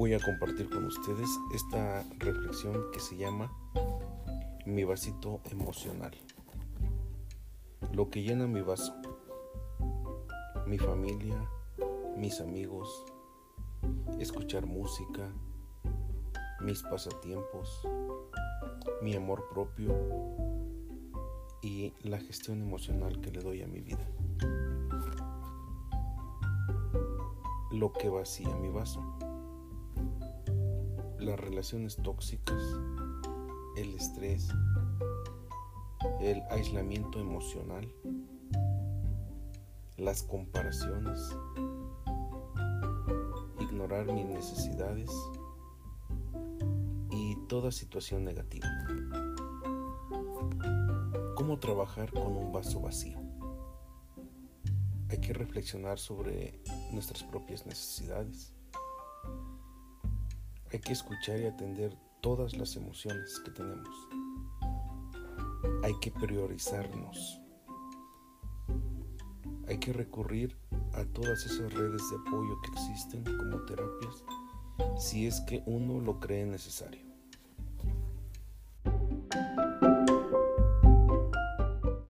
voy a compartir con ustedes esta reflexión que se llama Mi vasito emocional. Lo que llena mi vaso. Mi familia, mis amigos, escuchar música, mis pasatiempos, mi amor propio y la gestión emocional que le doy a mi vida. Lo que vacía mi vaso las relaciones tóxicas, el estrés, el aislamiento emocional, las comparaciones, ignorar mis necesidades y toda situación negativa. ¿Cómo trabajar con un vaso vacío? Hay que reflexionar sobre nuestras propias necesidades hay que escuchar y atender todas las emociones que tenemos. Hay que priorizarnos. Hay que recurrir a todas esas redes de apoyo que existen como terapias si es que uno lo cree necesario.